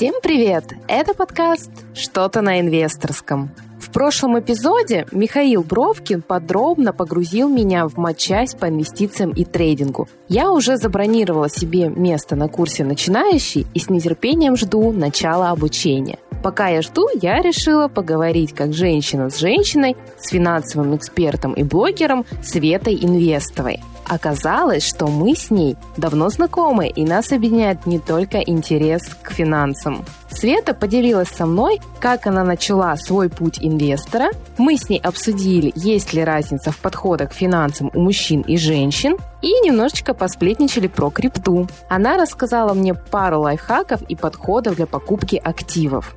Всем привет! Это подкаст «Что-то на инвесторском». В прошлом эпизоде Михаил Бровкин подробно погрузил меня в матчасть по инвестициям и трейдингу. Я уже забронировала себе место на курсе «Начинающий» и с нетерпением жду начала обучения. Пока я жду, я решила поговорить как женщина с женщиной, с финансовым экспертом и блогером Светой Инвестовой. Оказалось, что мы с ней давно знакомы, и нас объединяет не только интерес к финансам. Света поделилась со мной, как она начала свой путь инвестора. Мы с ней обсудили, есть ли разница в подходах к финансам у мужчин и женщин, и немножечко посплетничали про крипту. Она рассказала мне пару лайфхаков и подходов для покупки активов.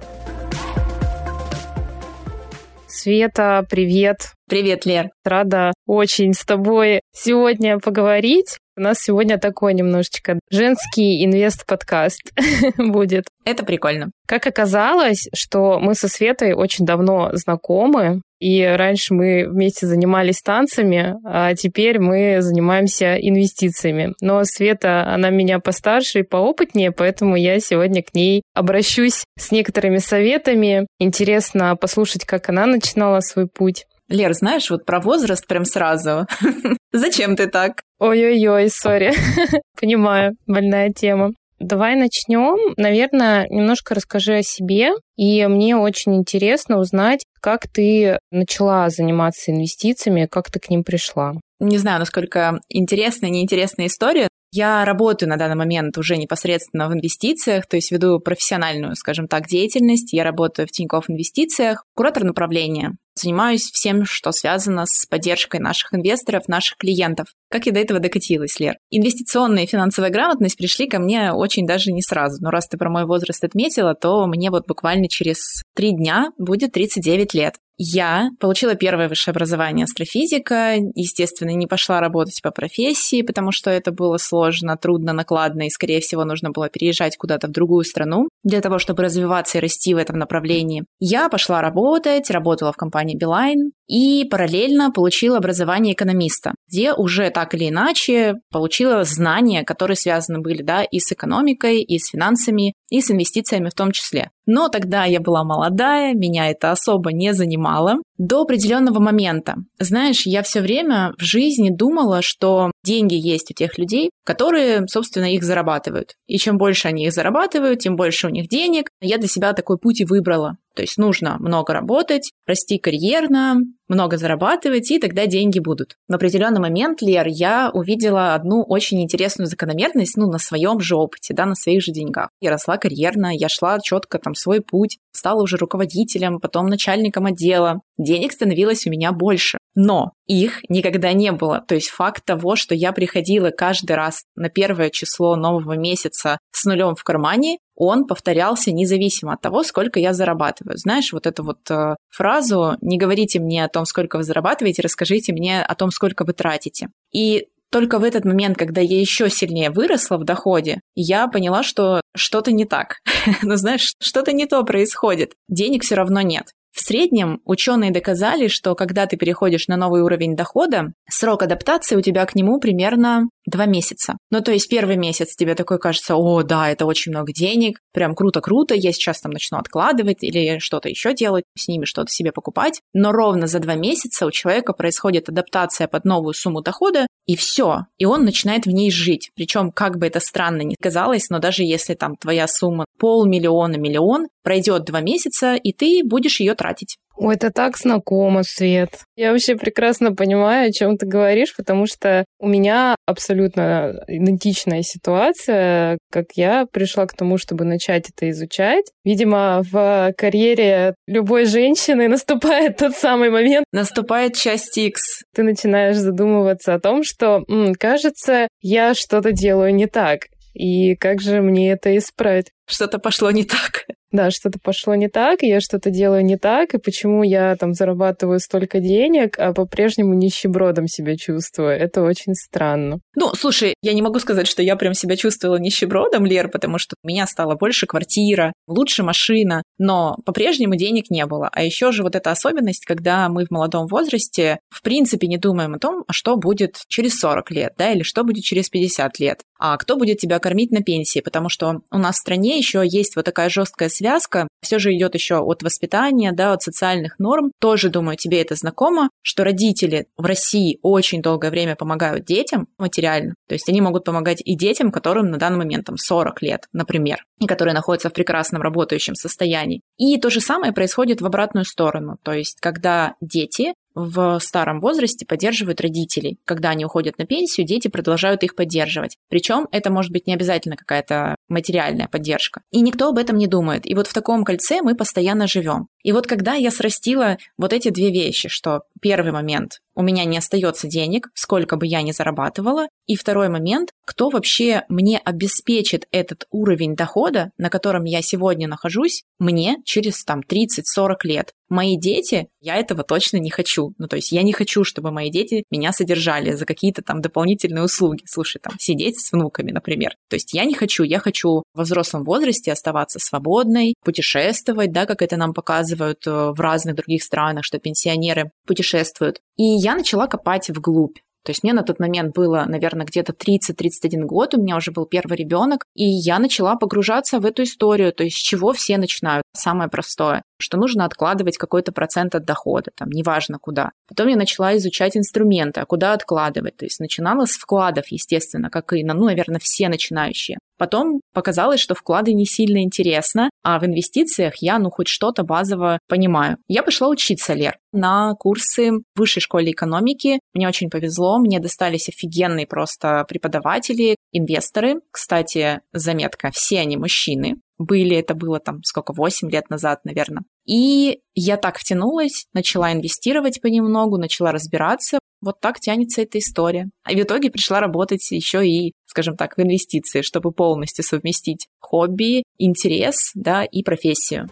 Света, привет! Привет, Лер. Рада очень с тобой сегодня поговорить. У нас сегодня такой немножечко женский инвест-подкаст будет. Это прикольно. Как оказалось, что мы со Светой очень давно знакомы, и раньше мы вместе занимались танцами, а теперь мы занимаемся инвестициями. Но Света, она меня постарше и поопытнее, поэтому я сегодня к ней обращусь с некоторыми советами. Интересно послушать, как она начинала свой путь. Лер, знаешь, вот про возраст прям сразу. Зачем ты так? Ой-ой-ой, сори. Понимаю, больная тема. Давай начнем. Наверное, немножко расскажи о себе. И мне очень интересно узнать, как ты начала заниматься инвестициями, как ты к ним пришла. Не знаю, насколько интересная, неинтересная история. Я работаю на данный момент уже непосредственно в инвестициях, то есть веду профессиональную, скажем так, деятельность. Я работаю в Тинькофф Инвестициях, куратор направления. Занимаюсь всем, что связано с поддержкой наших инвесторов, наших клиентов. Как я до этого докатилась, Лер? Инвестиционная и финансовая грамотность пришли ко мне очень даже не сразу. Но раз ты про мой возраст отметила, то мне вот буквально через три дня будет 39 лет. Я получила первое высшее образование астрофизика, естественно, не пошла работать по профессии, потому что это было сложно, трудно, накладно, и, скорее всего, нужно было переезжать куда-то в другую страну для того, чтобы развиваться и расти в этом направлении. Я пошла работать, работала в компании Beeline и параллельно получила образование экономиста, где уже так или иначе получила знания, которые связаны были да, и с экономикой, и с финансами, и с инвестициями в том числе. Но тогда я была молодая, меня это особо не занимало. До определенного момента. Знаешь, я все время в жизни думала, что деньги есть у тех людей, которые, собственно, их зарабатывают. И чем больше они их зарабатывают, тем больше у них денег. Я для себя такой путь и выбрала. То есть нужно много работать, расти карьерно, много зарабатывать, и тогда деньги будут. В определенный момент, Лер, я увидела одну очень интересную закономерность, ну, на своем же опыте, да, на своих же деньгах. Я росла карьерно, я шла четко там свой путь, стала уже руководителем, потом начальником отдела. Денег становилось у меня больше. Но их никогда не было. То есть факт того, что я приходила каждый раз на первое число нового месяца с нулем в кармане, он повторялся независимо от того, сколько я зарабатываю. Знаешь, вот эту вот э, фразу «не говорите мне о том, сколько вы зарабатываете, расскажите мне о том, сколько вы тратите». И только в этот момент, когда я еще сильнее выросла в доходе, я поняла, что что-то не так. ну, знаешь, что-то не то происходит. Денег все равно нет. В среднем ученые доказали, что когда ты переходишь на новый уровень дохода, срок адаптации у тебя к нему примерно два месяца. Ну, то есть первый месяц тебе такой кажется, о, да, это очень много денег, прям круто-круто, я сейчас там начну откладывать или что-то еще делать, с ними что-то себе покупать. Но ровно за два месяца у человека происходит адаптация под новую сумму дохода, и все. И он начинает в ней жить. Причем, как бы это странно ни казалось, но даже если там твоя сумма полмиллиона, миллион, пройдет два месяца, и ты будешь ее тратить. Ой, это так знакомо, Свет. Я вообще прекрасно понимаю, о чем ты говоришь, потому что у меня абсолютно идентичная ситуация, как я пришла к тому, чтобы начать это изучать. Видимо, в карьере любой женщины наступает тот самый момент. Наступает часть X. Ты начинаешь задумываться о том, что, м, кажется, я что-то делаю не так. И как же мне это исправить? Что-то пошло не так да, что-то пошло не так, я что-то делаю не так, и почему я там зарабатываю столько денег, а по-прежнему нищебродом себя чувствую. Это очень странно. Ну, слушай, я не могу сказать, что я прям себя чувствовала нищебродом, Лер, потому что у меня стала больше квартира, лучше машина, но по-прежнему денег не было. А еще же вот эта особенность, когда мы в молодом возрасте в принципе не думаем о том, а что будет через 40 лет, да, или что будет через 50 лет. А кто будет тебя кормить на пенсии, потому что у нас в стране еще есть вот такая жесткая связка, все же идет еще от воспитания, да, от социальных норм. Тоже, думаю, тебе это знакомо, что родители в России очень долгое время помогают детям материально. То есть они могут помогать и детям, которым на данный момент там 40 лет, например, и которые находятся в прекрасном работающем состоянии. И то же самое происходит в обратную сторону. То есть когда дети в старом возрасте поддерживают родителей. Когда они уходят на пенсию, дети продолжают их поддерживать. Причем это может быть не обязательно какая-то материальная поддержка. И никто об этом не думает. И вот в таком кольце мы постоянно живем. И вот когда я срастила вот эти две вещи, что первый момент у меня не остается денег, сколько бы я ни зарабатывала. И второй момент, кто вообще мне обеспечит этот уровень дохода, на котором я сегодня нахожусь, мне через там 30-40 лет. Мои дети, я этого точно не хочу. Ну, то есть я не хочу, чтобы мои дети меня содержали за какие-то там дополнительные услуги. Слушай, там, сидеть с внуками, например. То есть я не хочу, я хочу во взрослом возрасте оставаться свободной, путешествовать, да, как это нам показывают э, в разных других странах, что пенсионеры путешествуют. И я начала копать вглубь. То есть мне на тот момент было, наверное, где-то 30-31 год, у меня уже был первый ребенок, и я начала погружаться в эту историю, то есть с чего все начинают. Самое простое, что нужно откладывать какой-то процент от дохода, там, неважно куда. Потом я начала изучать инструменты, а куда откладывать. То есть начинала с вкладов, естественно, как и, ну, наверное, все начинающие. Потом показалось, что вклады не сильно интересно, а в инвестициях я, ну, хоть что-то базово понимаю. Я пошла учиться, Лер, на курсы в высшей школе экономики. Мне очень повезло, мне достались офигенные просто преподаватели, инвесторы. Кстати, заметка, все они мужчины были, это было там сколько, 8 лет назад, наверное. И я так втянулась, начала инвестировать понемногу, начала разбираться. Вот так тянется эта история. А в итоге пришла работать еще и, скажем так, в инвестиции, чтобы полностью совместить хобби, интерес, да, и профессию.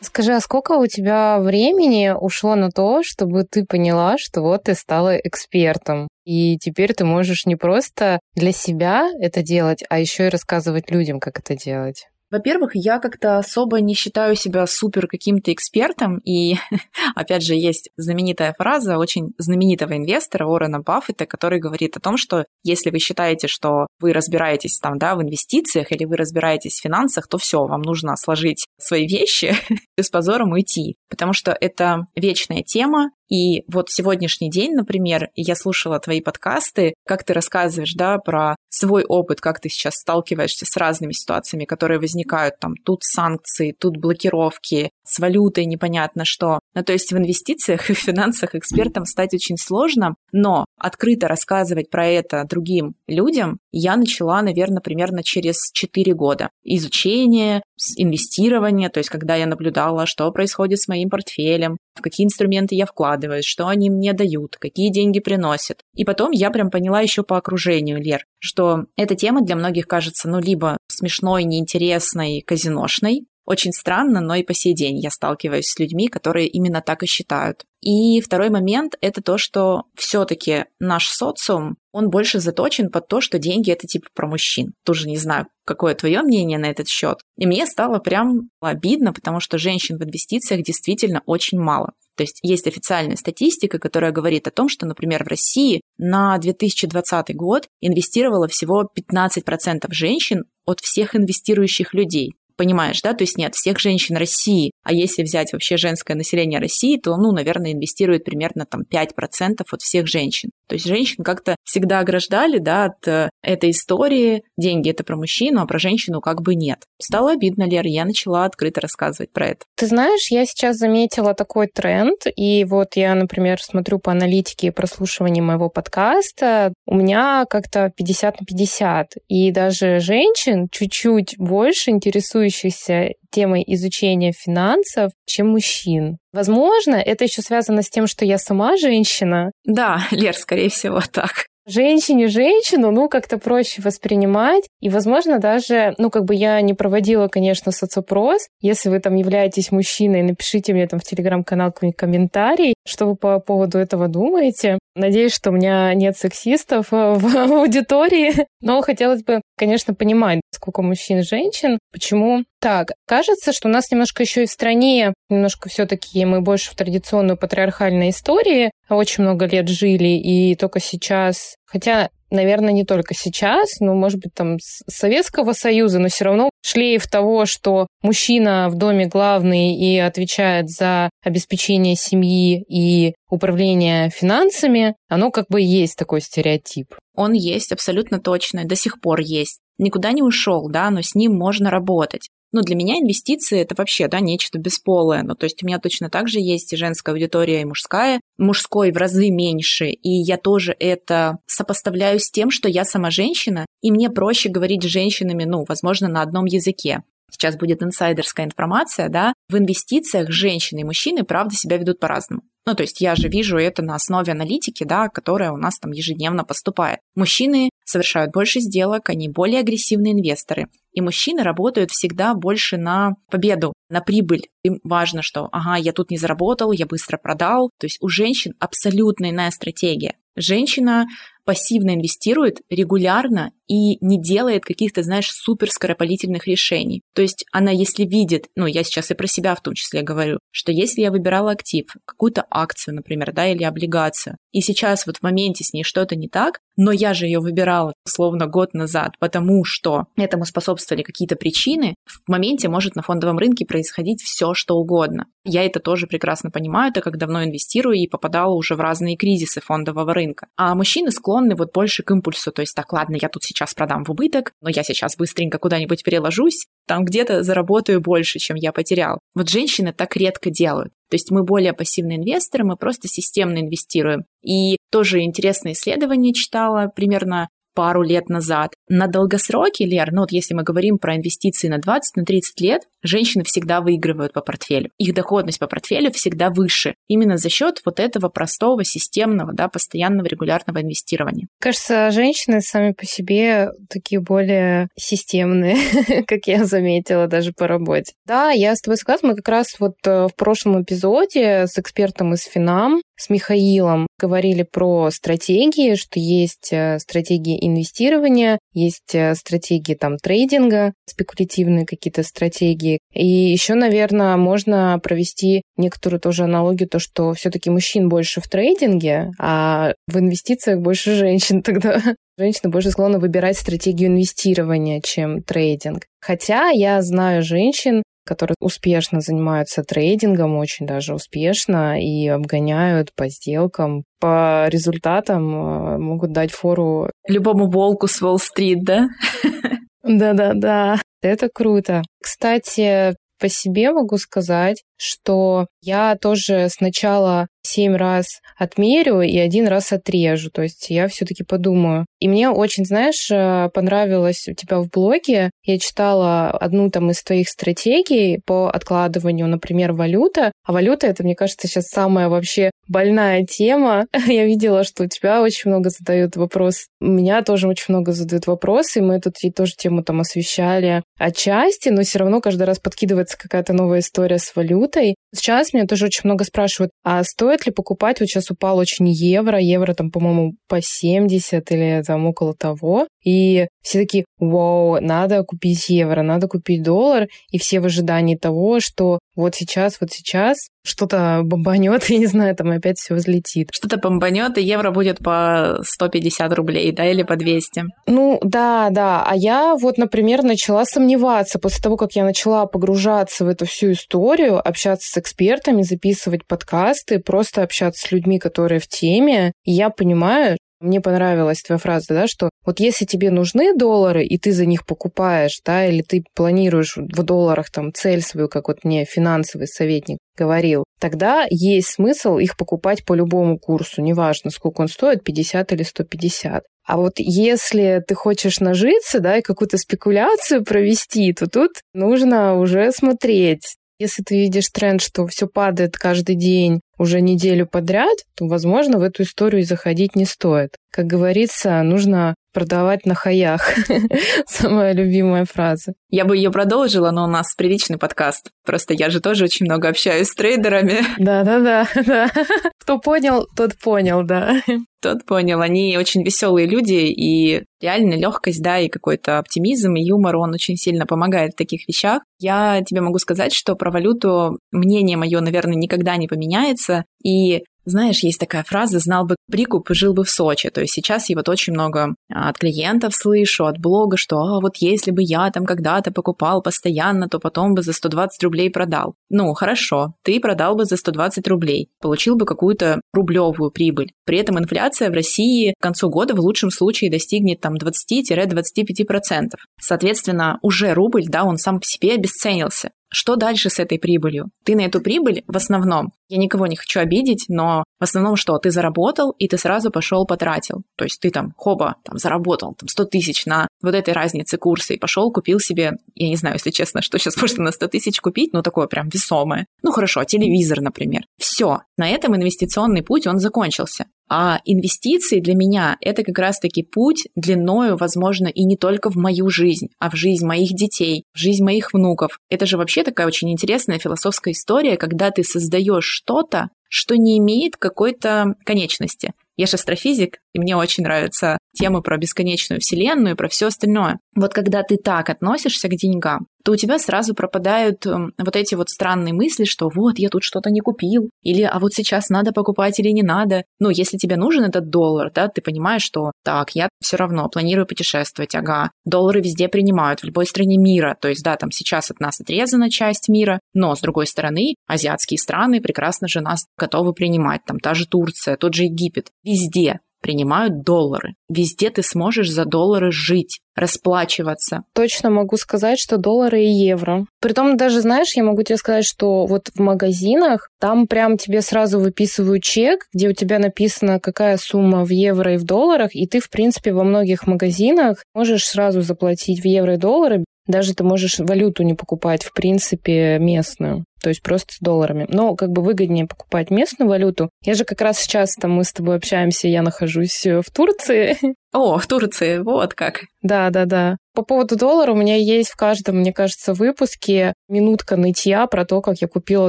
Скажи, а сколько у тебя времени ушло на то, чтобы ты поняла, что вот ты стала экспертом? И теперь ты можешь не просто для себя это делать, а еще и рассказывать людям, как это делать. Во-первых, я как-то особо не считаю себя супер каким-то экспертом, и, опять же, есть знаменитая фраза очень знаменитого инвестора Уоррена Баффета, который говорит о том, что если вы считаете, что вы разбираетесь там, да, в инвестициях или вы разбираетесь в финансах, то все, вам нужно сложить свои вещи и с позором уйти, потому что это вечная тема, и вот сегодняшний день, например, я слушала твои подкасты, как ты рассказываешь, да, про свой опыт, как ты сейчас сталкиваешься с разными ситуациями, которые возникают, там, тут санкции, тут блокировки, с валютой непонятно что. Ну, то есть в инвестициях и в финансах экспертом стать очень сложно, но открыто рассказывать про это другим людям я начала, наверное, примерно через 4 года. Изучение, инвестирование, то есть когда я наблюдала, что происходит с моим портфелем, в какие инструменты я вкладываюсь, что они мне дают, какие деньги приносят. И потом я прям поняла еще по окружению, Лер, что эта тема для многих кажется, ну, либо смешной, неинтересной, казиношной, очень странно, но и по сей день я сталкиваюсь с людьми, которые именно так и считают. И второй момент – это то, что все-таки наш социум, он больше заточен под то, что деньги – это типа про мужчин. Тоже не знаю, какое твое мнение на этот счет. И мне стало прям обидно, потому что женщин в инвестициях действительно очень мало. То есть есть официальная статистика, которая говорит о том, что, например, в России на 2020 год инвестировало всего 15% женщин от всех инвестирующих людей понимаешь, да, то есть нет, всех женщин России, а если взять вообще женское население России, то, ну, наверное, инвестирует примерно там 5% от всех женщин. То есть женщин как-то всегда ограждали, да, от э, этой истории, деньги это про мужчину, а про женщину как бы нет. Стало обидно, Лера, я начала открыто рассказывать про это. Ты знаешь, я сейчас заметила такой тренд, и вот я, например, смотрю по аналитике и прослушиванию моего подкаста, у меня как-то 50 на 50, и даже женщин чуть-чуть больше интересующихся темой изучения финансов, чем мужчин. Возможно, это еще связано с тем, что я сама женщина. Да, Лер, скорее всего, так женщине женщину, ну, как-то проще воспринимать. И, возможно, даже, ну, как бы я не проводила, конечно, соцопрос. Если вы там являетесь мужчиной, напишите мне там в телеграм-канал какой-нибудь комментарий, что вы по поводу этого думаете. Надеюсь, что у меня нет сексистов э, в аудитории, но хотелось бы, конечно, понимать, сколько мужчин и женщин, почему так. Кажется, что у нас немножко еще и в стране, немножко все-таки мы больше в традиционную патриархальной истории очень много лет жили, и только сейчас, хотя наверное, не только сейчас, но, может быть, там с Советского Союза, но все равно шлейф того, что мужчина в доме главный и отвечает за обеспечение семьи и управление финансами, оно как бы есть такой стереотип. Он есть, абсолютно точно, до сих пор есть. Никуда не ушел, да, но с ним можно работать. Ну, для меня инвестиции это вообще, да, нечто бесполое. Ну, то есть у меня точно так же есть и женская аудитория, и мужская. Мужской в разы меньше, и я тоже это сопоставляю с тем, что я сама женщина, и мне проще говорить с женщинами, ну, возможно, на одном языке. Сейчас будет инсайдерская информация, да, в инвестициях женщины и мужчины, правда, себя ведут по-разному. Ну, то есть я же вижу это на основе аналитики, да, которая у нас там ежедневно поступает. Мужчины совершают больше сделок, они более агрессивные инвесторы. И мужчины работают всегда больше на победу, на прибыль. Им важно, что, ага, я тут не заработал, я быстро продал. То есть у женщин абсолютно иная стратегия. Женщина пассивно инвестирует регулярно и не делает каких-то, знаешь, супер скоропалительных решений. То есть она, если видит, ну, я сейчас и про себя в том числе говорю, что если я выбирала актив, какую-то акцию, например, да, или облигацию, и сейчас вот в моменте с ней что-то не так, но я же ее выбирала словно год назад, потому что этому способствовали какие-то причины, в моменте может на фондовом рынке происходить все, что угодно. Я это тоже прекрасно понимаю, так как давно инвестирую и попадала уже в разные кризисы фондового рынка. А мужчины склонны вот больше к импульсу, то есть так, ладно, я тут сейчас продам в убыток, но я сейчас быстренько куда-нибудь переложусь, там где-то заработаю больше, чем я потерял. Вот женщины так редко делают. То есть мы более пассивные инвесторы, мы просто системно инвестируем. И тоже интересное исследование читала примерно пару лет назад. На долгосроке, Лер, ну вот если мы говорим про инвестиции на 20, на 30 лет, женщины всегда выигрывают по портфелю. Их доходность по портфелю всегда выше. Именно за счет вот этого простого, системного, да, постоянного, регулярного инвестирования. Кажется, женщины сами по себе такие более системные, как я заметила даже по работе. Да, я с тобой согласна. Мы как раз вот э, в прошлом эпизоде с экспертом из Финам, с Михаилом, говорили про стратегии, что есть э, стратегии инвестирования, есть э, стратегии там трейдинга, спекулятивные какие-то стратегии. И еще, наверное, можно провести некоторую тоже аналогию, то, что все-таки мужчин больше в трейдинге, а в инвестициях больше женщин тогда. Женщины больше склонны выбирать стратегию инвестирования, чем трейдинг. Хотя я знаю женщин, которые успешно занимаются трейдингом, очень даже успешно, и обгоняют по сделкам, по результатам э, могут дать фору... Любому волку с Уолл-стрит, да? Да-да-да, это круто. Кстати, по себе могу сказать, что я тоже сначала семь раз отмерю и один раз отрежу. То есть я все-таки подумаю. И мне очень, знаешь, э, понравилось у тебя в блоге. Я читала одну там из твоих стратегий по откладыванию, например, валюта. А валюта это, мне кажется, сейчас самая вообще больная тема. Я видела, что у тебя очень много задают вопрос. Меня тоже очень много задают вопросы. Мы тут и тоже тему там освещали отчасти, но все равно каждый раз подкидывается какая-то новая история с валютой. Сейчас меня тоже очень много спрашивают, а стоит ли покупать, вот сейчас упал очень евро, евро там, по-моему, по 70 или там около того, и все такие, вау, надо купить евро, надо купить доллар, и все в ожидании того, что вот сейчас, вот сейчас что-то бомбанет, я не знаю, там опять все взлетит. Что-то бомбанет, и евро будет по 150 рублей, да, или по 200. Ну, да, да. А я вот, например, начала сомневаться после того, как я начала погружаться в эту всю историю, общаться с экспертами, записывать подкасты, просто общаться с людьми, которые в теме. И я понимаю, мне понравилась твоя фраза, да, что вот если тебе нужны доллары, и ты за них покупаешь, да, или ты планируешь в долларах там цель свою, как вот мне финансовый советник говорил, тогда есть смысл их покупать по любому курсу, неважно, сколько он стоит, 50 или 150. А вот если ты хочешь нажиться, да, и какую-то спекуляцию провести, то тут нужно уже смотреть, если ты видишь тренд, что все падает каждый день уже неделю подряд, то, возможно, в эту историю заходить не стоит. Как говорится, нужно продавать на хаях. Самая любимая фраза. Я бы ее продолжила, но у нас приличный подкаст. Просто я же тоже очень много общаюсь с трейдерами. Да-да-да. да. Кто понял, тот понял, да. Тот понял. Они очень веселые люди, и реально легкость, да, и какой-то оптимизм, и юмор, он очень сильно помогает в таких вещах. Я тебе могу сказать, что про валюту мнение мое, наверное, никогда не поменяется. И знаешь, есть такая фраза «знал бы прикуп, жил бы в Сочи». То есть сейчас я вот очень много а, от клиентов слышу, от блога, что а, вот если бы я там когда-то покупал постоянно, то потом бы за 120 рублей продал. Ну, хорошо, ты продал бы за 120 рублей, получил бы какую-то рублевую прибыль. При этом инфляция в России к концу года в лучшем случае достигнет там 20-25%. Соответственно, уже рубль, да, он сам по себе обесценился. Что дальше с этой прибылью? Ты на эту прибыль в основном, я никого не хочу обидеть, но в основном что? Ты заработал, и ты сразу пошел потратил. То есть ты там, хоба, там заработал там 100 тысяч на вот этой разнице курса и пошел, купил себе, я не знаю, если честно, что сейчас можно на 100 тысяч купить, но такое прям весомое. Ну хорошо, телевизор, например. Все, на этом инвестиционный путь, он закончился. А инвестиции для меня – это как раз-таки путь длиною, возможно, и не только в мою жизнь, а в жизнь моих детей, в жизнь моих внуков. Это же вообще такая очень интересная философская история, когда ты создаешь что-то, что не имеет какой-то конечности. Я же астрофизик, и мне очень нравятся темы про бесконечную вселенную и про все остальное. Вот когда ты так относишься к деньгам, то у тебя сразу пропадают эм, вот эти вот странные мысли, что вот я тут что-то не купил, или а вот сейчас надо покупать или не надо. Ну, если тебе нужен этот доллар, да, ты понимаешь, что так, я все равно планирую путешествовать, ага, доллары везде принимают, в любой стране мира, то есть, да, там сейчас от нас отрезана часть мира, но, с другой стороны, азиатские страны прекрасно же нас готовы принимать, там та же Турция, тот же Египет, везде принимают доллары. Везде ты сможешь за доллары жить, расплачиваться. Точно могу сказать, что доллары и евро. Притом даже, знаешь, я могу тебе сказать, что вот в магазинах там прям тебе сразу выписывают чек, где у тебя написано, какая сумма в евро и в долларах, и ты, в принципе, во многих магазинах можешь сразу заплатить в евро и доллары даже ты можешь валюту не покупать, в принципе, местную. То есть просто с долларами. Но как бы выгоднее покупать местную валюту. Я же как раз сейчас, там мы с тобой общаемся, я нахожусь в Турции. О, в Турции, вот как. Да, да, да. По поводу доллара у меня есть в каждом, мне кажется, выпуске минутка нытья про то, как я купила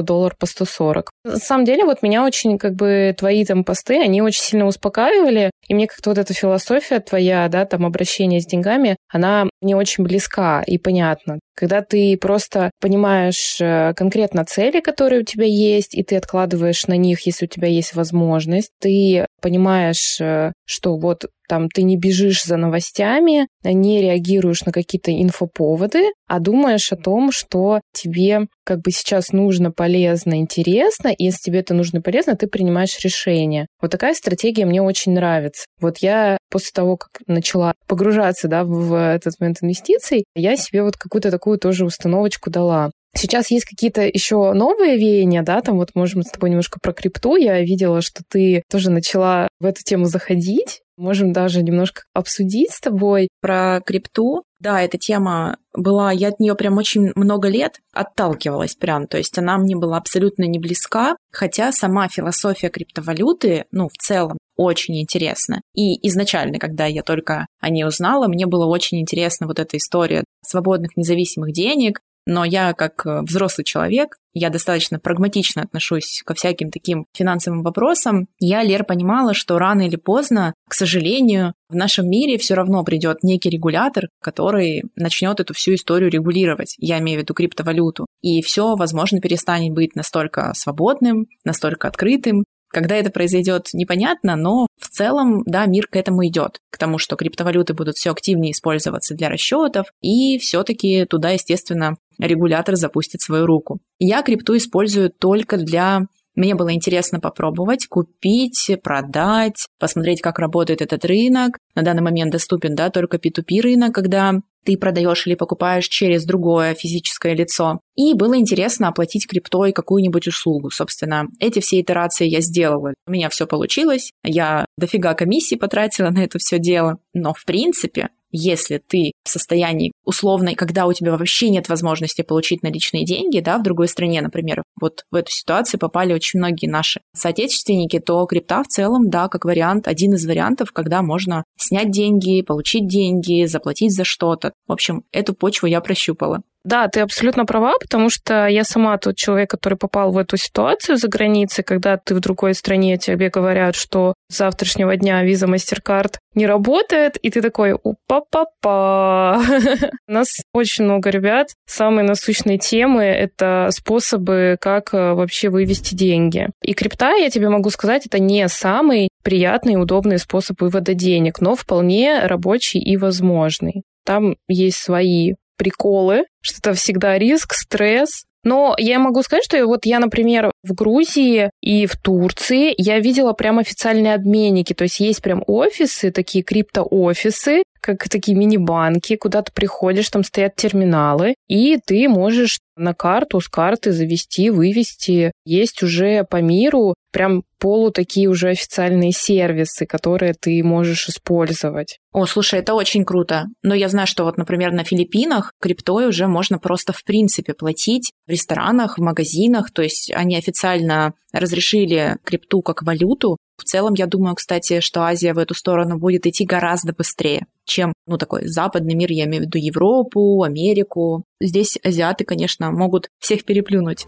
доллар по 140. На самом деле, вот меня очень, как бы, твои там посты, они очень сильно успокаивали, и мне как-то вот эта философия твоя, да, там, обращение с деньгами, она мне очень близка и понятна. Когда ты просто понимаешь э, конкретно цели, которые у тебя есть, и ты откладываешь на них, если у тебя есть возможность, ты понимаешь, э, что вот там ты не бежишь за новостями, не реагируешь на какие-то инфоповоды, а думаешь о том, что тебе как бы сейчас нужно, полезно, интересно, и если тебе это нужно полезно, ты принимаешь решение. Вот такая стратегия мне очень нравится. Вот я после того, как начала погружаться да, в этот момент инвестиций, я себе вот какую-то такую тоже установочку дала. Сейчас есть какие-то еще новые веяния, да, там вот можем с тобой немножко про крипту. Я видела, что ты тоже начала в эту тему заходить. Можем даже немножко обсудить с тобой. Про крипту, да, эта тема была, я от нее прям очень много лет отталкивалась прям, то есть она мне была абсолютно не близка, хотя сама философия криптовалюты, ну, в целом, очень интересна. И изначально, когда я только о ней узнала, мне было очень интересна вот эта история свободных независимых денег, но я как э, взрослый человек, я достаточно прагматично отношусь ко всяким таким финансовым вопросам. Я, Лер, понимала, что рано или поздно, к сожалению, в нашем мире все равно придет некий регулятор, который начнет эту всю историю регулировать. Я имею в виду криптовалюту. И все, возможно, перестанет быть настолько свободным, настолько открытым, когда это произойдет, непонятно, но в целом, да, мир к этому идет, к тому, что криптовалюты будут все активнее использоваться для расчетов, и все-таки туда, естественно, регулятор запустит свою руку. Я крипту использую только для мне было интересно попробовать, купить, продать, посмотреть, как работает этот рынок. На данный момент доступен да, только P2P рынок, когда ты продаешь или покупаешь через другое физическое лицо. И было интересно оплатить криптой какую-нибудь услугу. Собственно, эти все итерации я сделала. У меня все получилось. Я дофига комиссии потратила на это все дело. Но, в принципе, если ты в состоянии условной, когда у тебя вообще нет возможности получить наличные деньги, да, в другой стране, например, вот в эту ситуацию попали очень многие наши соотечественники, то крипта в целом, да, как вариант, один из вариантов, когда можно снять деньги, получить деньги, заплатить за что-то. В общем, эту почву я прощупала. Да, ты абсолютно права, потому что я сама тот человек, который попал в эту ситуацию за границей, когда ты в другой стране, тебе говорят, что с завтрашнего дня виза MasterCard не работает, и ты такой, опа-па-па. У нас очень много ребят. Самые насущные темы — это способы, как э, вообще вывести деньги. И крипта, я тебе могу сказать, это не самый приятный и удобный способ вывода денег, но вполне рабочий и возможный. Там есть свои приколы, что это всегда риск, стресс. Но я могу сказать, что вот я, например, в Грузии и в Турции я видела прям официальные обменники. То есть есть прям офисы, такие криптоофисы, как такие мини-банки, куда ты приходишь, там стоят терминалы, и ты можешь на карту с карты завести, вывести. Есть уже по миру прям полу такие уже официальные сервисы, которые ты можешь использовать. О, слушай, это очень круто. Но я знаю, что вот, например, на Филиппинах криптой уже можно просто в принципе платить в ресторанах, в магазинах. То есть они официально разрешили крипту как валюту. В целом, я думаю, кстати, что Азия в эту сторону будет идти гораздо быстрее, чем, ну, такой западный мир, я имею в виду Европу, Америку. Здесь азиаты, конечно, могут всех переплюнуть.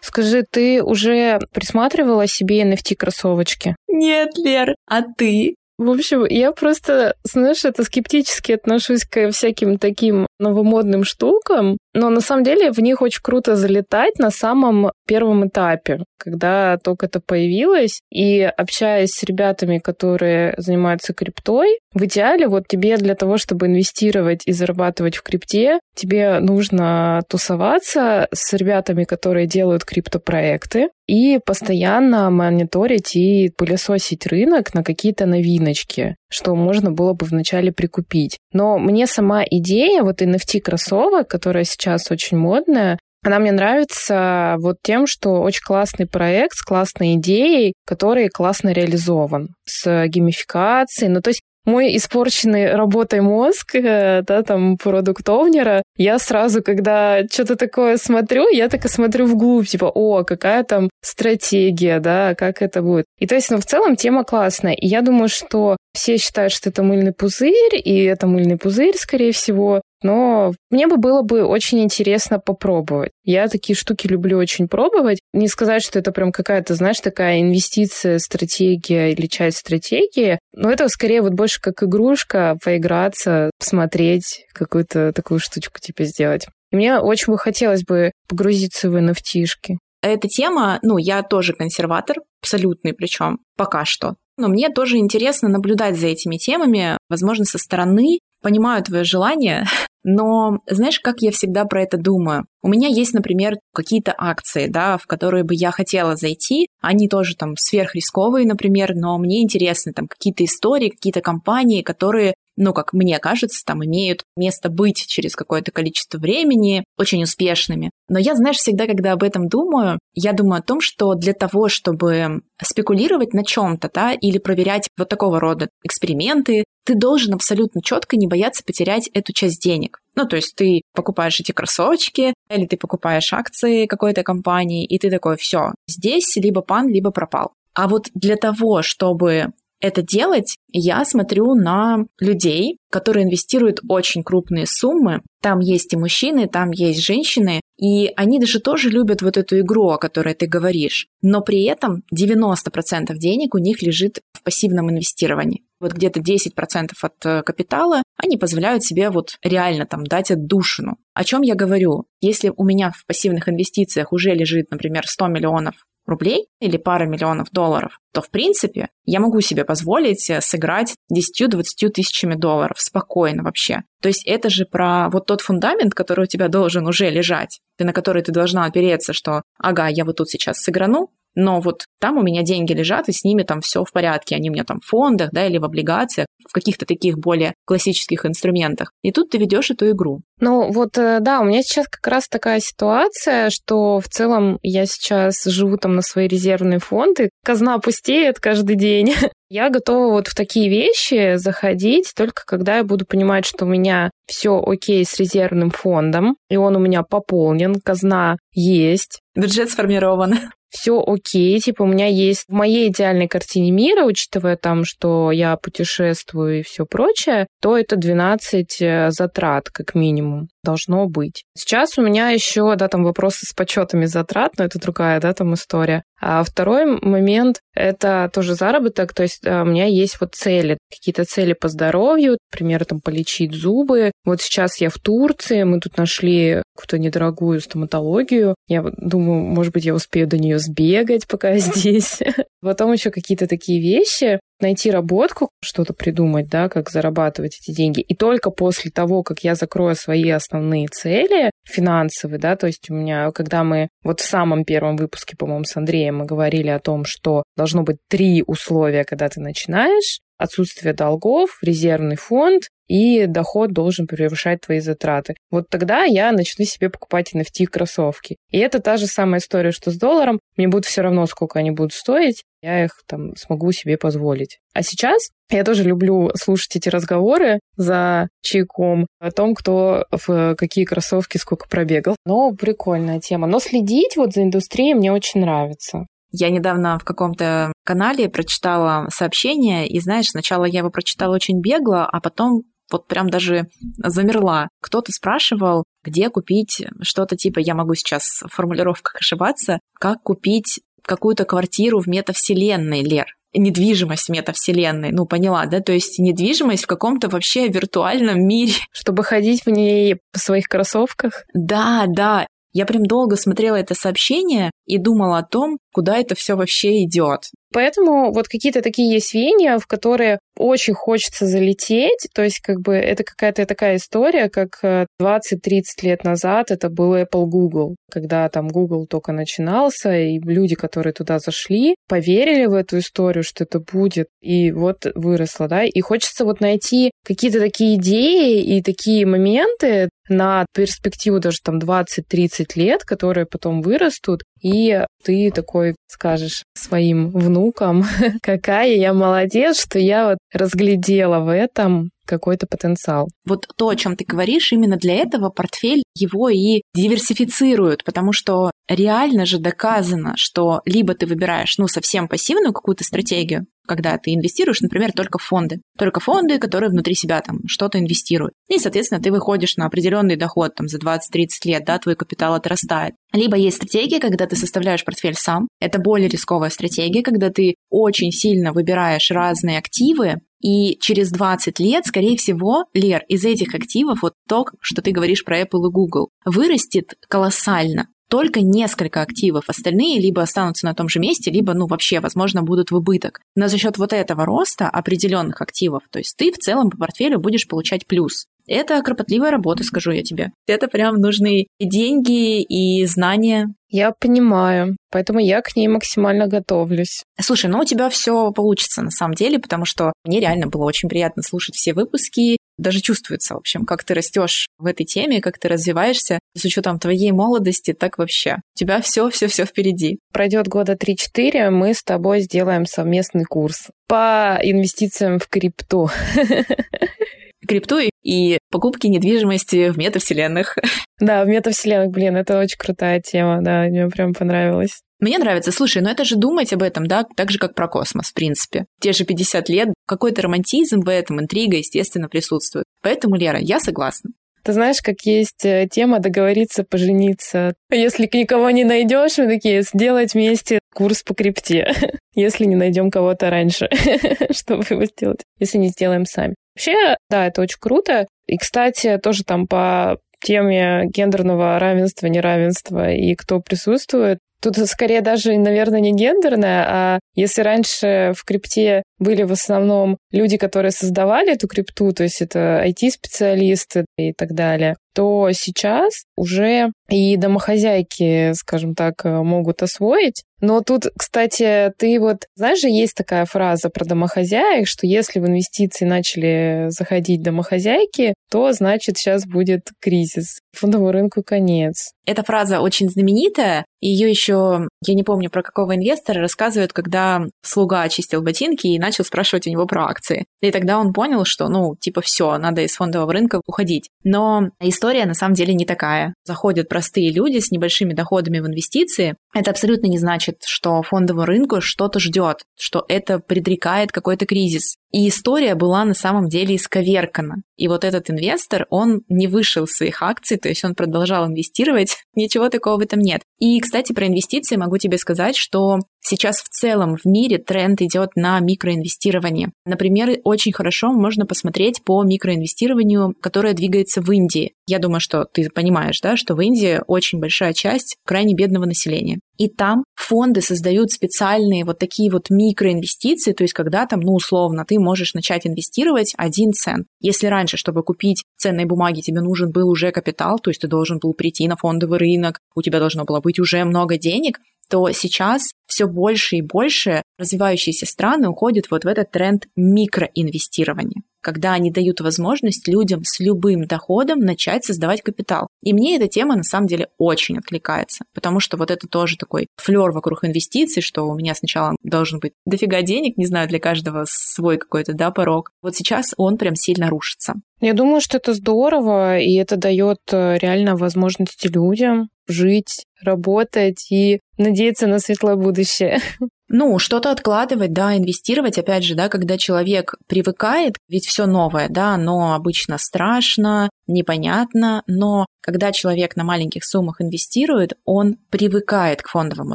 Скажи, ты уже присматривала себе NFT-кроссовочки? Нет, Лер, а ты? В общем, я просто, знаешь, это скептически отношусь к всяким таким новомодным штукам, но на самом деле в них очень круто залетать на самом первом этапе, когда только это появилось. И общаясь с ребятами, которые занимаются криптой, в идеале вот тебе для того, чтобы инвестировать и зарабатывать в крипте, тебе нужно тусоваться с ребятами, которые делают криптопроекты, и постоянно мониторить и пылесосить рынок на какие-то новиночки, что можно было бы вначале прикупить. Но мне сама идея вот NFT-кроссовок, которая сейчас очень модная, она мне нравится вот тем, что очень классный проект с классной идеей, который классно реализован, с геймификацией. Ну, то есть мой испорченный работой мозг, э, да, там, продуктовнера, я сразу, когда что-то такое смотрю, я так и смотрю вглубь, типа, о, какая там стратегия, да, как это будет. И то есть, ну, в целом тема классная. И я думаю, что все считают, что это мыльный пузырь, и это мыльный пузырь, скорее всего но мне бы было бы очень интересно попробовать. Я такие штуки люблю очень пробовать. Не сказать, что это прям какая-то, знаешь, такая инвестиция, стратегия или часть стратегии, но это скорее вот больше как игрушка, поиграться, посмотреть, какую-то такую штучку типа сделать. И мне очень бы хотелось бы погрузиться в nft -шки. Эта тема, ну, я тоже консерватор, абсолютный причем, пока что. Но мне тоже интересно наблюдать за этими темами, возможно, со стороны, понимаю твое желание, но знаешь, как я всегда про это думаю? У меня есть, например, какие-то акции, да, в которые бы я хотела зайти. Они тоже там сверхрисковые, например, но мне интересны там какие-то истории, какие-то компании, которые ну, как мне кажется, там имеют место быть через какое-то количество времени, очень успешными. Но я, знаешь, всегда, когда об этом думаю, я думаю о том, что для того, чтобы спекулировать на чем-то, да, или проверять вот такого рода эксперименты, ты должен абсолютно четко не бояться потерять эту часть денег. Ну, то есть ты покупаешь эти кроссовочки, или ты покупаешь акции какой-то компании, и ты такой, все, здесь либо пан, либо пропал. А вот для того, чтобы это делать, я смотрю на людей, которые инвестируют очень крупные суммы. Там есть и мужчины, там есть женщины, и они даже тоже любят вот эту игру, о которой ты говоришь. Но при этом 90% денег у них лежит в пассивном инвестировании. Вот где-то 10% от э, капитала они позволяют себе вот реально там дать отдушину. О чем я говорю? Если у меня в пассивных инвестициях уже лежит, например, 100 миллионов рублей или пара миллионов долларов, то, в принципе, я могу себе позволить э, сыграть 10-20 тысячами долларов спокойно вообще. То есть это же про вот тот фундамент, который у тебя должен уже лежать, ты на который ты должна опереться, что, ага, я вот тут сейчас сыграну, но вот там у меня деньги лежат, и с ними там все в порядке, они у меня там в фондах, да, или в облигациях, в каких-то таких более классических инструментах. И тут ты ведешь эту игру. Ну вот, э, да, у меня сейчас как раз такая ситуация, что в целом я сейчас живу там на свои резервные фонды, казна пустеет каждый день. Я готова вот в такие вещи заходить только когда я буду понимать, что у меня все окей с резервным фондом, и он у меня пополнен, казна есть. Бюджет сформирован все окей, типа у меня есть в моей идеальной картине мира, учитывая там, что я путешествую и все прочее, то это 12 э, затрат как минимум должно быть. Сейчас у меня еще, да, там вопросы с подсчетами затрат, но это другая, да, там история. А второй момент — это тоже заработок, то есть э, у меня есть вот цели, какие-то цели по здоровью, например, там полечить зубы. Вот сейчас я в Турции, мы тут нашли какую-то недорогую стоматологию. Я думаю, может быть, я успею до нее сбегать, пока здесь. Потом еще какие-то такие вещи найти работку, что-то придумать, да, как зарабатывать эти деньги. И только после того, как я закрою свои основные цели финансовые, да, то есть у меня, когда мы вот в самом первом выпуске, по-моему, с Андреем мы говорили о том, что должно быть три условия, когда ты начинаешь, отсутствие долгов, резервный фонд и доход должен превышать твои затраты. Вот тогда я начну себе покупать NFT кроссовки. И это та же самая история, что с долларом. Мне будет все равно, сколько они будут стоить. Я их там смогу себе позволить. А сейчас я тоже люблю слушать эти разговоры за чайком о том, кто в какие кроссовки сколько пробегал. Но прикольная тема. Но следить вот за индустрией мне очень нравится. Я недавно в каком-то канале прочитала сообщение, и знаешь, сначала я его прочитала очень бегло, а потом вот прям даже замерла. Кто-то спрашивал, где купить что-то типа, я могу сейчас в формулировках ошибаться, как купить какую-то квартиру в метавселенной, Лер недвижимость метавселенной, ну, поняла, да, то есть недвижимость в каком-то вообще виртуальном мире. Чтобы ходить в ней в своих кроссовках? Да, да, я прям долго смотрела это сообщение и думала о том, куда это все вообще идет. Поэтому вот какие-то такие есть веяния, в которые очень хочется залететь. То есть как бы это какая-то такая история, как 20-30 э, лет назад это был Apple Google, когда там Google только начинался, и люди, которые туда зашли, поверили в эту историю, что это будет, и вот выросло, да. И хочется вот найти какие-то такие идеи и такие моменты, на перспективу даже там 20-30 лет, которые потом вырастут, и ты такой скажешь своим внукам, какая я молодец, что я вот разглядела в этом какой-то потенциал. Вот то, о чем ты говоришь, именно для этого портфель его и диверсифицируют, потому что реально же доказано, что либо ты выбираешь, ну, совсем пассивную какую-то стратегию, когда ты инвестируешь, например, только в фонды. Только фонды, которые внутри себя там что-то инвестируют. И, соответственно, ты выходишь на определенный доход там за 20-30 лет, да, твой капитал отрастает. Либо есть стратегия, когда ты составляешь портфель сам. Это более рисковая стратегия, когда ты очень сильно выбираешь разные активы, и через 20 лет, скорее всего, Лер, из этих активов, вот то, что ты говоришь про Apple и Google, вырастет колоссально только несколько активов. Остальные либо останутся на том же месте, либо, ну, вообще, возможно, будут в убыток. Но за счет вот этого роста определенных активов, то есть ты в целом по портфелю будешь получать плюс. Это кропотливая работа, скажу я тебе. Это прям нужны и деньги, и знания. Я понимаю, поэтому я к ней максимально готовлюсь. Слушай, ну у тебя все получится на самом деле, потому что мне реально было очень приятно слушать все выпуски. Даже чувствуется, в общем, как ты растешь в этой теме, как ты развиваешься. С учетом твоей молодости, так вообще. У тебя все, все, все впереди. Пройдет года 3-4, мы с тобой сделаем совместный курс по инвестициям в крипту. крипту и покупки недвижимости в метавселенных. Да, в метавселенных, блин, это очень крутая тема, да, мне прям понравилось. Мне нравится. Слушай, ну это же думать об этом, да, так же, как про космос, в принципе. Те же 50 лет, какой-то романтизм в этом, интрига, естественно, присутствует. Поэтому, Лера, я согласна. Ты знаешь, как есть э, тема договориться, пожениться. Если никого не найдешь, мы такие, сделать вместе курс по крипте. Если не найдем кого-то раньше, чтобы его сделать. Если не сделаем сами. Вообще, да, это очень круто. И, кстати, тоже там по теме гендерного равенства, неравенства и кто присутствует, Тут скорее даже, наверное, не гендерное, а если раньше в крипте были в основном люди, которые создавали эту крипту, то есть это IT-специалисты и так далее, то сейчас уже и домохозяйки, скажем так, могут освоить. Но тут, кстати, ты вот, знаешь же, есть такая фраза про домохозяек, что если в инвестиции начали заходить домохозяйки, то значит сейчас будет кризис. Фондовому рынку конец. Эта фраза очень знаменитая. Ее еще, я не помню про какого инвестора, рассказывают, когда слуга очистил ботинки и начал спрашивать у него про акции. И тогда он понял, что, ну, типа, все, надо из фондового рынка уходить. Но история на самом деле не такая. Заходят простые люди с небольшими доходами в инвестиции. Это абсолютно не значит, что фондовому рынку что-то ждет, что это предрекает какой-то кризис. И история была на самом деле исковеркана. И вот этот инвестор, он не вышел с своих акций, то есть он продолжал инвестировать, ничего такого в этом нет. И, кстати, про инвестиции могу тебе сказать, что сейчас в целом в мире тренд идет на микроинвестирование. Например, очень хорошо можно посмотреть по микроинвестированию, которое двигается в Индии. Я думаю, что ты понимаешь, да, что в Индии очень большая часть крайне бедного населения. И там фонды создают специальные вот такие вот микроинвестиции, то есть когда там, ну, условно, ты можешь начать инвестировать один цент. Если раньше, чтобы купить ценные бумаги, тебе нужен был уже капитал, то есть ты должен был прийти на фондовый рынок, у тебя должно было быть уже много денег, то сейчас все больше и больше развивающиеся страны уходят вот в этот тренд микроинвестирования, когда они дают возможность людям с любым доходом начать создавать капитал. И мне эта тема на самом деле очень откликается, потому что вот это тоже такой флер вокруг инвестиций, что у меня сначала должен быть дофига денег, не знаю, для каждого свой какой-то, да, порог. Вот сейчас он прям сильно рушится. Я думаю, что это здорово, и это дает э, реально возможности людям жить, работать и надеяться на светлое будущее. Ну, что-то откладывать, да, инвестировать, опять же, да, когда человек привыкает, ведь все новое, да, но обычно страшно, непонятно, но когда человек на маленьких суммах инвестирует, он привыкает к фондовому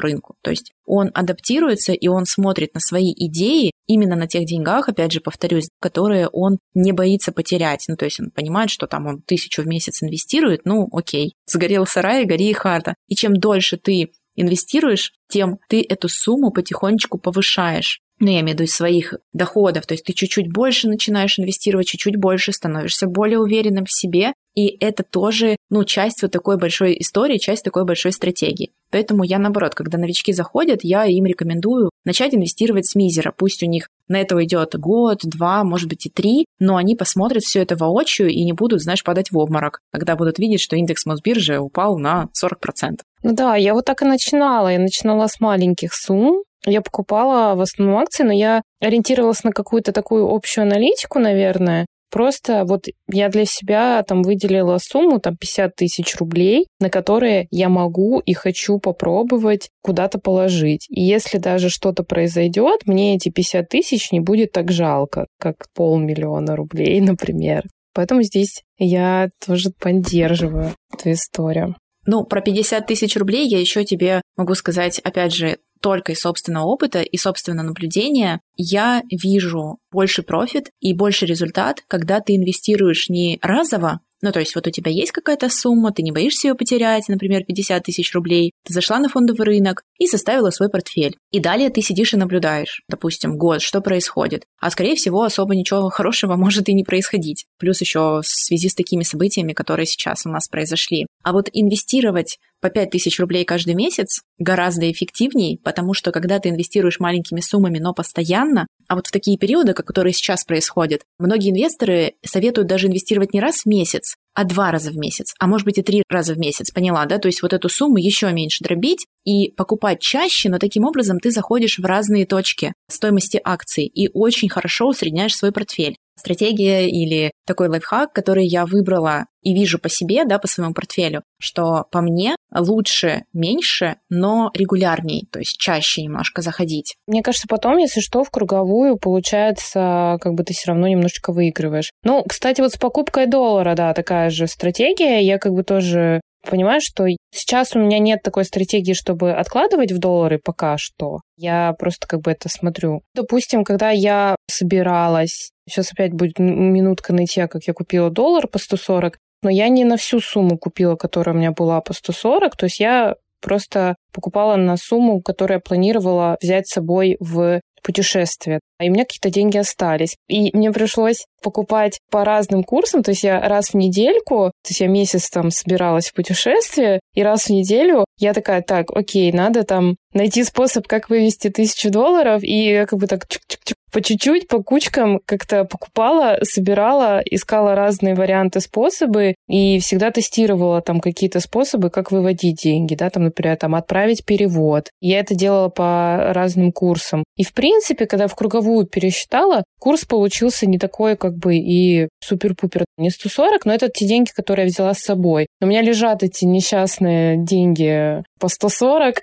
рынку, то есть он адаптируется и он смотрит на свои идеи именно на тех деньгах, опять же, повторюсь, которые он не боится потерять, ну, то есть он понимает, что там он тысячу в месяц инвестирует, ну, окей, сгорел сарай, гори и хата, и чем дольше ты инвестируешь, тем ты эту сумму потихонечку повышаешь. Ну, я имею в виду своих доходов. То есть ты чуть-чуть больше начинаешь инвестировать, чуть-чуть больше становишься более уверенным в себе. И это тоже, ну, часть вот такой большой истории, часть такой большой стратегии. Поэтому я, наоборот, когда новички заходят, я им рекомендую начать инвестировать с мизера. Пусть у них на это уйдет год, два, может быть и три, но они посмотрят все это воочию и не будут, знаешь, падать в обморок, когда будут видеть, что индекс Мосбиржи упал на 40%. Ну да, я вот так и начинала. Я начинала с маленьких сумм. Я покупала в основном акции, но я ориентировалась на какую-то такую общую аналитику, наверное. Просто вот я для себя там выделила сумму, там 50 тысяч рублей, на которые я могу и хочу попробовать куда-то положить. И если даже что-то произойдет, мне эти 50 тысяч не будет так жалко, как полмиллиона рублей, например. Поэтому здесь я тоже поддерживаю эту историю. Ну, про 50 тысяч рублей я еще тебе могу сказать, опять же, только из собственного опыта и собственного наблюдения, я вижу больше профит и больше результат, когда ты инвестируешь не разово, ну, то есть вот у тебя есть какая-то сумма, ты не боишься ее потерять, например, 50 тысяч рублей, ты зашла на фондовый рынок и составила свой портфель. И далее ты сидишь и наблюдаешь, допустим, год, что происходит. А скорее всего, особо ничего хорошего может и не происходить. Плюс еще в связи с такими событиями, которые сейчас у нас произошли. А вот инвестировать по 5 тысяч рублей каждый месяц гораздо эффективнее, потому что когда ты инвестируешь маленькими суммами, но постоянно, а вот в такие периоды, которые сейчас происходят, многие инвесторы советуют даже инвестировать не раз в месяц, а два раза в месяц, а может быть и три раза в месяц, поняла, да? То есть вот эту сумму еще меньше дробить и покупать чаще, но таким образом ты заходишь в разные точки стоимости акций и очень хорошо усредняешь свой портфель стратегия или такой лайфхак, который я выбрала и вижу по себе, да, по своему портфелю, что по мне лучше меньше, но регулярней, то есть чаще немножко заходить. Мне кажется, потом, если что, в круговую получается, как бы ты все равно немножечко выигрываешь. Ну, кстати, вот с покупкой доллара, да, такая же стратегия. Я как бы тоже понимаю, что сейчас у меня нет такой стратегии, чтобы откладывать в доллары пока что. Я просто как бы это смотрю. Допустим, когда я собиралась, сейчас опять будет минутка найти, как я купила доллар по 140, но я не на всю сумму купила, которая у меня была по 140, то есть я просто покупала на сумму, которую я планировала взять с собой в путешествие. И у меня какие-то деньги остались. И мне пришлось покупать по разным курсам. То есть я раз в недельку, то есть я месяц там собиралась в путешествие, и раз в неделю я такая, так, окей, надо там найти способ, как вывести тысячу долларов, и как бы так чик-чик-чик по чуть-чуть, по кучкам как-то покупала, собирала, искала разные варианты, способы и всегда тестировала там какие-то способы, как выводить деньги, да, там, например, там отправить перевод. Я это делала по разным курсам. И, в принципе, когда в круговую пересчитала, курс получился не такой как бы и супер-пупер, не 140, но это те деньги, которые я взяла с собой. У меня лежат эти несчастные деньги по 140,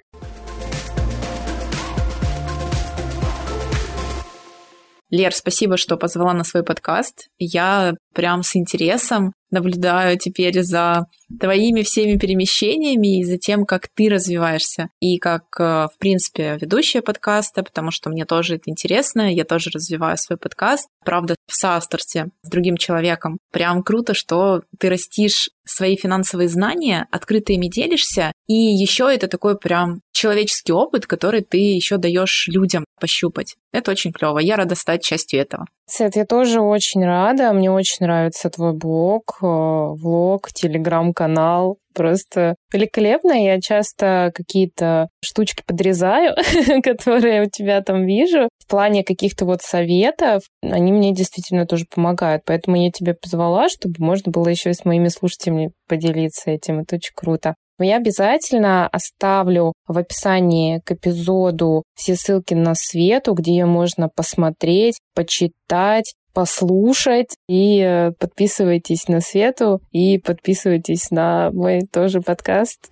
Лер, спасибо, что позвала на свой подкаст. Я прям с интересом наблюдаю теперь за твоими всеми перемещениями и за тем, как ты развиваешься. И как, э, в принципе, ведущая подкаста, потому что мне тоже это интересно, я тоже развиваю свой подкаст. Правда, в соавторстве с другим человеком. Прям круто, что ты растишь свои финансовые знания, открыто ими делишься, и еще это такой прям человеческий опыт, который ты еще даешь людям пощупать. Это очень клево. Я рада стать частью этого. Свет, я тоже очень рада. Мне очень нравится твой блог, э, влог, телеграм-канал. Просто великолепно. Я часто какие-то штучки подрезаю, которые у тебя там вижу. В плане каких-то вот советов, они мне действительно тоже помогают. Поэтому я тебя позвала, чтобы можно было еще и с моими слушателями поделиться этим. Это очень круто. Я обязательно оставлю в описании к эпизоду все ссылки на Свету, где ее можно посмотреть, почитать, послушать. И э, подписывайтесь на Свету и подписывайтесь на мой тоже подкаст.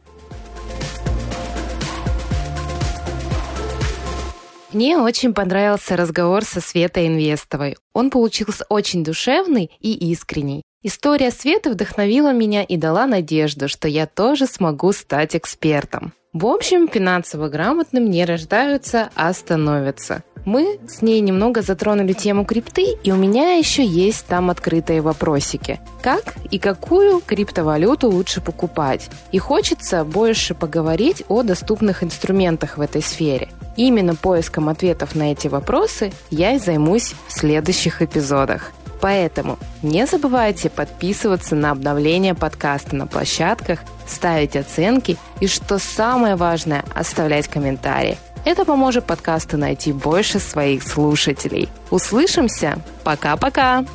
Мне очень понравился разговор со Светой Инвестовой. Он получился очень душевный и искренний. История Светы вдохновила меня и дала надежду, что я тоже смогу стать экспертом. В общем, финансово грамотным не рождаются, а становятся. Мы с ней немного затронули тему крипты, и у меня еще есть там открытые вопросики. Как и какую криптовалюту лучше покупать? И хочется больше поговорить о доступных инструментах в этой сфере. Именно поиском ответов на эти вопросы я и займусь в следующих эпизодах. Поэтому не забывайте подписываться на обновления подкаста на площадках, ставить оценки и, что самое важное, оставлять комментарии. Это поможет подкасту найти больше своих слушателей. Услышимся! Пока-пока!